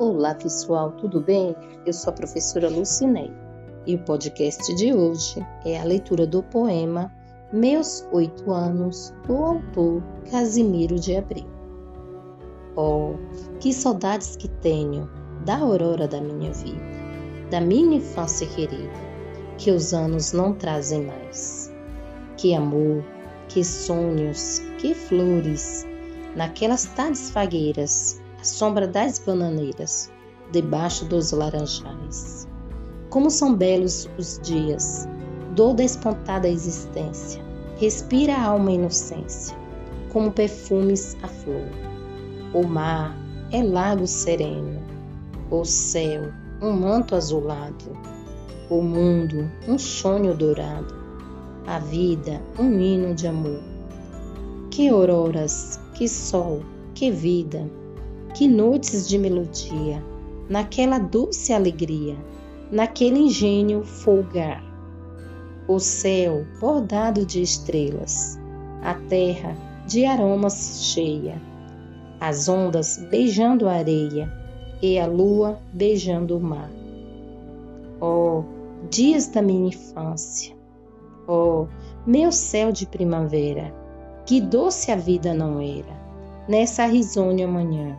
Olá pessoal, tudo bem? Eu sou a professora Lucinei e o podcast de hoje é a leitura do poema Meus Oito Anos, do autor Casimiro de Abreu. Oh, que saudades que tenho da aurora da minha vida, da minha infância querida, que os anos não trazem mais. Que amor, que sonhos, que flores, naquelas tardes fagueiras à sombra das bananeiras, debaixo dos laranjais. Como são belos os dias, dor da espontada existência, respira a alma inocência, como perfumes a flor. O mar é lago sereno, o céu um manto azulado, o mundo um sonho dourado, a vida um hino de amor. Que auroras, que sol, que vida, que noites de melodia, naquela doce alegria, naquele engenho folgar. O céu bordado de estrelas, a terra de aromas cheia, as ondas beijando a areia e a lua beijando o mar. Oh, dias da minha infância! Oh, meu céu de primavera, que doce a vida não era, nessa risonha manhã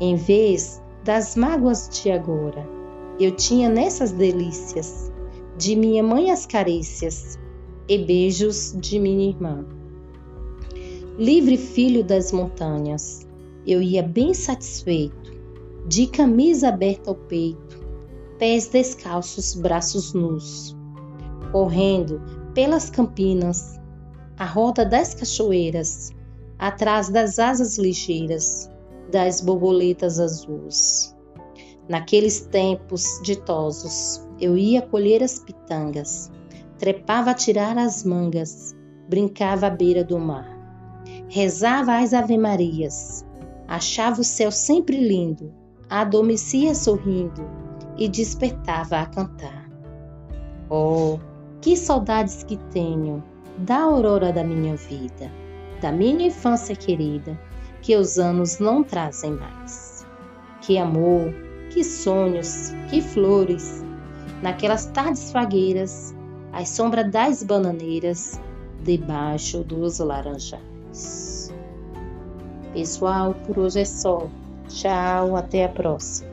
em vez das mágoas de agora, eu tinha nessas delícias de minha mãe as carícias e beijos de minha irmã. Livre filho das montanhas, eu ia bem satisfeito, de camisa aberta ao peito, pés descalços, braços nus, correndo pelas campinas, a roda das cachoeiras, atrás das asas ligeiras, das borboletas azuis. Naqueles tempos ditosos, eu ia colher as pitangas, trepava a tirar as mangas, brincava à beira do mar. Rezava as ave-marias, achava o céu sempre lindo, adormecia sorrindo e despertava a cantar. Oh, que saudades que tenho da aurora da minha vida, da minha infância querida, que os anos não trazem mais. Que amor, que sonhos, que flores, naquelas tardes fagueiras, à sombra das bananeiras, debaixo dos laranjais. Pessoal, por hoje é só. Tchau, até a próxima.